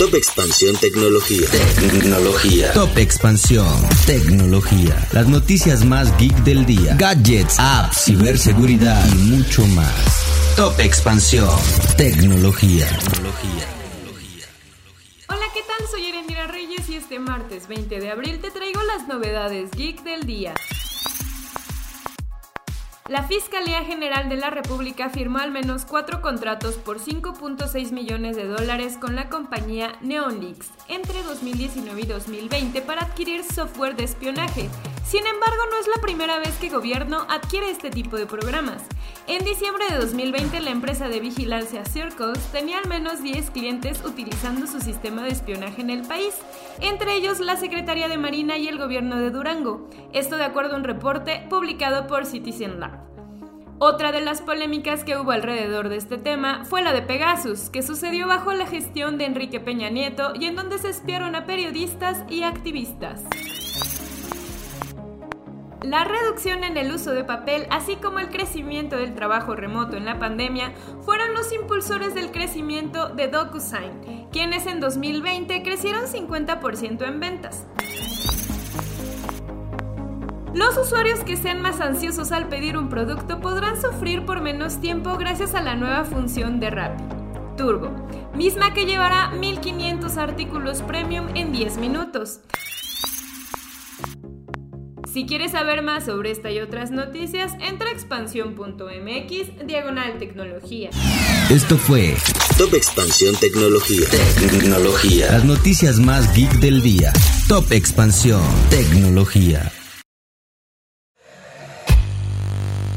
Top Expansión Tecnología. Tecnología. Top Expansión Tecnología. Las noticias más geek del día. Gadgets, apps, ciberseguridad y mucho más. Top Expansión Tecnología. Hola, ¿qué tal? Soy Erendira Reyes y este martes 20 de abril te traigo las novedades geek del día. La Fiscalía General de la República firmó al menos cuatro contratos por 5.6 millones de dólares con la compañía Neonlix entre 2019 y 2020 para adquirir software de espionaje. Sin embargo, no es la primera vez que gobierno adquiere este tipo de programas. En diciembre de 2020, la empresa de vigilancia Circles tenía al menos 10 clientes utilizando su sistema de espionaje en el país, entre ellos la Secretaría de Marina y el gobierno de Durango. Esto de acuerdo a un reporte publicado por Citizen Lab. Otra de las polémicas que hubo alrededor de este tema fue la de Pegasus, que sucedió bajo la gestión de Enrique Peña Nieto y en donde se espiaron a periodistas y activistas. La reducción en el uso de papel, así como el crecimiento del trabajo remoto en la pandemia, fueron los impulsores del crecimiento de DocuSign, quienes en 2020 crecieron 50% en ventas. Los usuarios que sean más ansiosos al pedir un producto podrán sufrir por menos tiempo gracias a la nueva función de Rappi, Turbo, misma que llevará 1500 artículos premium en 10 minutos. Si quieres saber más sobre esta y otras noticias, entra a expansión.mx diagonal tecnología. Esto fue Top Expansión Tecnología. Tecnología. Las noticias más geek del día. Top Expansión Tecnología.